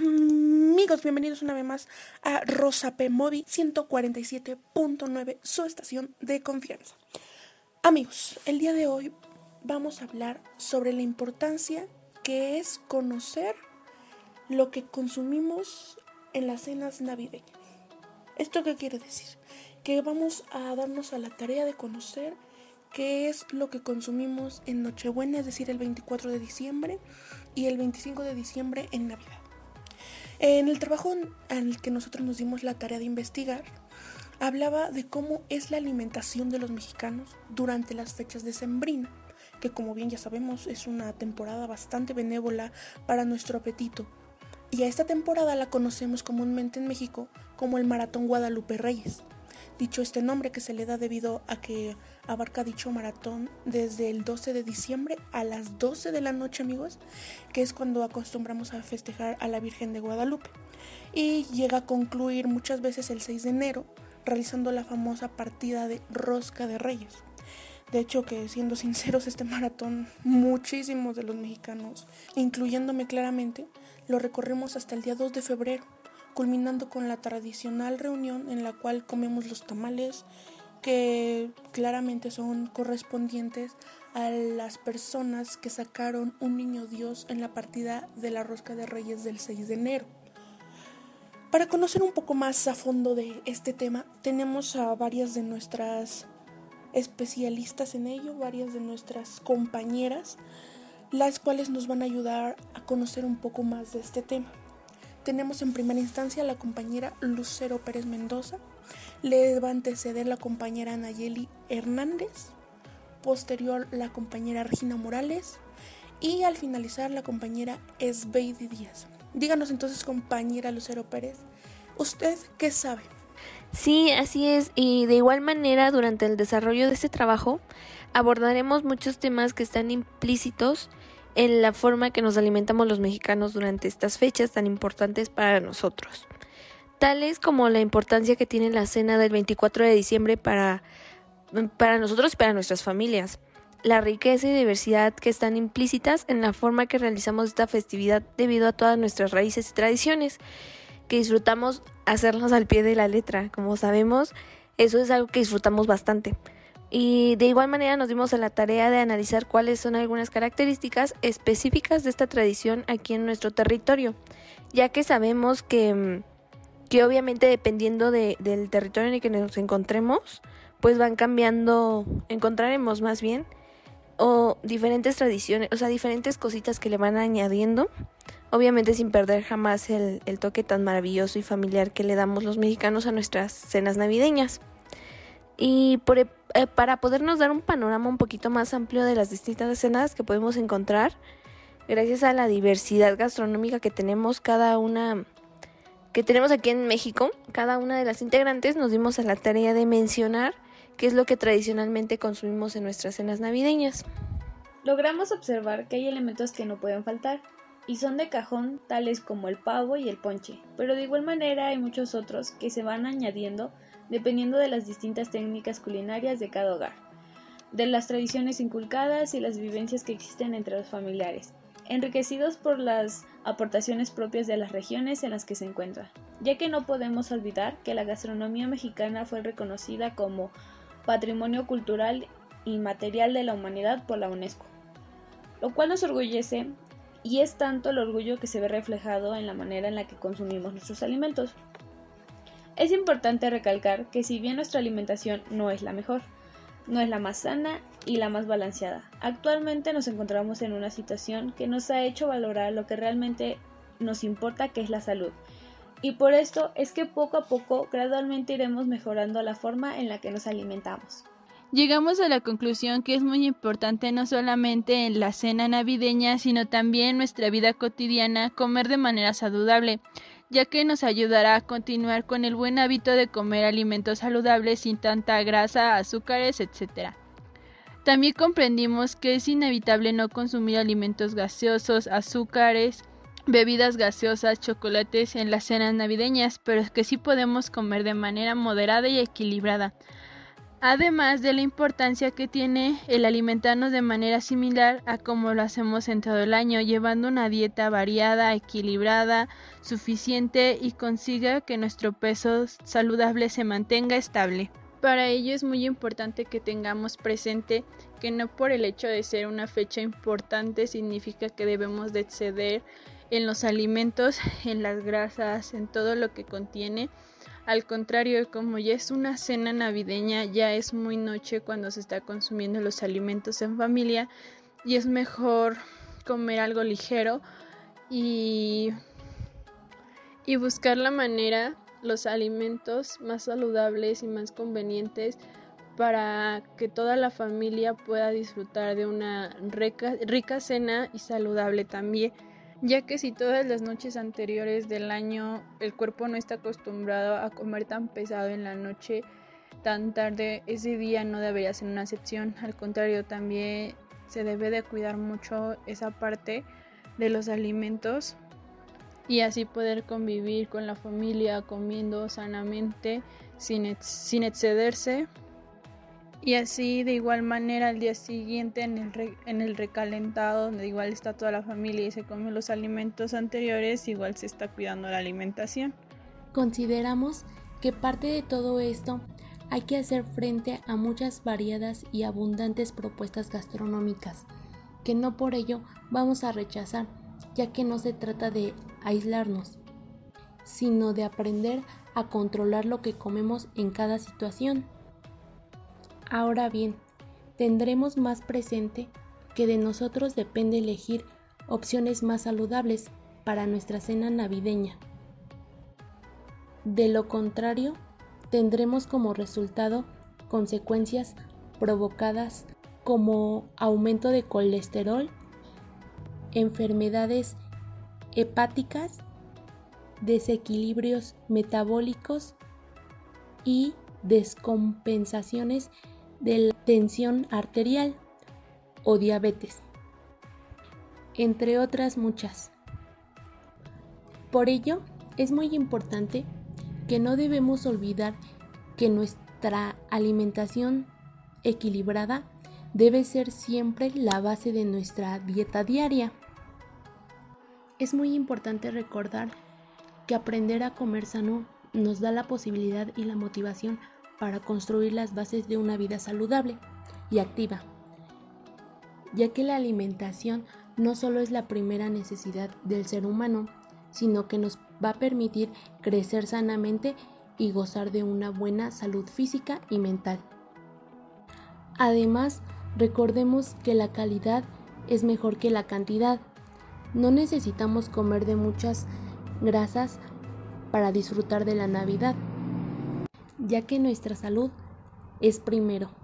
amigos? Bienvenidos una vez más a Rosa P Movi 147.9, su estación de confianza. Amigos, el día de hoy vamos a hablar sobre la importancia que es conocer lo que consumimos en las cenas navideñas. ¿Esto qué quiere decir? Que vamos a darnos a la tarea de conocer qué es lo que consumimos en Nochebuena, es decir, el 24 de diciembre y el 25 de diciembre en Navidad. En el trabajo al que nosotros nos dimos la tarea de investigar, hablaba de cómo es la alimentación de los mexicanos durante las fechas de Sembrina, que como bien ya sabemos es una temporada bastante benévola para nuestro apetito. Y a esta temporada la conocemos comúnmente en México como el Maratón Guadalupe Reyes dicho este nombre que se le da debido a que abarca dicho maratón desde el 12 de diciembre a las 12 de la noche amigos, que es cuando acostumbramos a festejar a la Virgen de Guadalupe. Y llega a concluir muchas veces el 6 de enero, realizando la famosa partida de Rosca de Reyes. De hecho que siendo sinceros este maratón, muchísimos de los mexicanos, incluyéndome claramente, lo recorremos hasta el día 2 de febrero culminando con la tradicional reunión en la cual comemos los tamales que claramente son correspondientes a las personas que sacaron un niño Dios en la partida de la Rosca de Reyes del 6 de enero. Para conocer un poco más a fondo de este tema, tenemos a varias de nuestras especialistas en ello, varias de nuestras compañeras, las cuales nos van a ayudar a conocer un poco más de este tema. Tenemos en primera instancia la compañera Lucero Pérez Mendoza, le va a anteceder la compañera Nayeli Hernández, posterior la compañera Regina Morales y al finalizar la compañera Esbeidi Díaz. Díganos entonces compañera Lucero Pérez, ¿usted qué sabe? Sí, así es. Y de igual manera, durante el desarrollo de este trabajo, abordaremos muchos temas que están implícitos en la forma que nos alimentamos los mexicanos durante estas fechas tan importantes para nosotros, tales como la importancia que tiene la cena del 24 de diciembre para, para nosotros y para nuestras familias, la riqueza y diversidad que están implícitas en la forma que realizamos esta festividad debido a todas nuestras raíces y tradiciones, que disfrutamos hacerlas al pie de la letra, como sabemos, eso es algo que disfrutamos bastante. Y de igual manera nos dimos a la tarea de analizar cuáles son algunas características específicas de esta tradición aquí en nuestro territorio, ya que sabemos que, que obviamente dependiendo de, del territorio en el que nos encontremos, pues van cambiando, encontraremos más bien, o diferentes tradiciones, o sea, diferentes cositas que le van añadiendo, obviamente sin perder jamás el, el toque tan maravilloso y familiar que le damos los mexicanos a nuestras cenas navideñas. Y por, e, eh, para podernos dar un panorama un poquito más amplio de las distintas escenas que podemos encontrar, gracias a la diversidad gastronómica que tenemos cada una que tenemos aquí en México, cada una de las integrantes nos dimos a la tarea de mencionar qué es lo que tradicionalmente consumimos en nuestras cenas navideñas. Logramos observar que hay elementos que no pueden faltar y son de cajón tales como el pavo y el ponche, pero de igual manera hay muchos otros que se van añadiendo dependiendo de las distintas técnicas culinarias de cada hogar, de las tradiciones inculcadas y las vivencias que existen entre los familiares, enriquecidos por las aportaciones propias de las regiones en las que se encuentra, ya que no podemos olvidar que la gastronomía mexicana fue reconocida como Patrimonio Cultural Inmaterial de la Humanidad por la UNESCO, lo cual nos orgullece y es tanto el orgullo que se ve reflejado en la manera en la que consumimos nuestros alimentos. Es importante recalcar que si bien nuestra alimentación no es la mejor, no es la más sana y la más balanceada, actualmente nos encontramos en una situación que nos ha hecho valorar lo que realmente nos importa que es la salud. Y por esto es que poco a poco gradualmente iremos mejorando la forma en la que nos alimentamos. Llegamos a la conclusión que es muy importante no solamente en la cena navideña, sino también en nuestra vida cotidiana comer de manera saludable, ya que nos ayudará a continuar con el buen hábito de comer alimentos saludables sin tanta grasa, azúcares, etc. También comprendimos que es inevitable no consumir alimentos gaseosos, azúcares, bebidas gaseosas, chocolates en las cenas navideñas, pero que sí podemos comer de manera moderada y equilibrada. Además de la importancia que tiene el alimentarnos de manera similar a como lo hacemos en todo el año, llevando una dieta variada, equilibrada, suficiente y consiga que nuestro peso saludable se mantenga estable. Para ello es muy importante que tengamos presente que no por el hecho de ser una fecha importante significa que debemos de exceder en los alimentos, en las grasas, en todo lo que contiene. Al contrario, como ya es una cena navideña, ya es muy noche cuando se está consumiendo los alimentos en familia y es mejor comer algo ligero y, y buscar la manera, los alimentos más saludables y más convenientes para que toda la familia pueda disfrutar de una rica, rica cena y saludable también ya que si todas las noches anteriores del año el cuerpo no está acostumbrado a comer tan pesado en la noche tan tarde, ese día no debería ser una excepción, al contrario, también se debe de cuidar mucho esa parte de los alimentos y así poder convivir con la familia comiendo sanamente sin, sin excederse y así de igual manera al día siguiente en el, en el recalentado donde igual está toda la familia y se comen los alimentos anteriores, igual se está cuidando la alimentación. Consideramos que parte de todo esto hay que hacer frente a muchas variadas y abundantes propuestas gastronómicas, que no por ello vamos a rechazar, ya que no se trata de aislarnos, sino de aprender a controlar lo que comemos en cada situación. Ahora bien, tendremos más presente que de nosotros depende elegir opciones más saludables para nuestra cena navideña. De lo contrario, tendremos como resultado consecuencias provocadas como aumento de colesterol, enfermedades hepáticas, desequilibrios metabólicos y descompensaciones de la tensión arterial o diabetes, entre otras muchas. Por ello, es muy importante que no debemos olvidar que nuestra alimentación equilibrada debe ser siempre la base de nuestra dieta diaria. Es muy importante recordar que aprender a comer sano nos da la posibilidad y la motivación para construir las bases de una vida saludable y activa, ya que la alimentación no solo es la primera necesidad del ser humano, sino que nos va a permitir crecer sanamente y gozar de una buena salud física y mental. Además, recordemos que la calidad es mejor que la cantidad. No necesitamos comer de muchas grasas para disfrutar de la Navidad ya que nuestra salud es primero.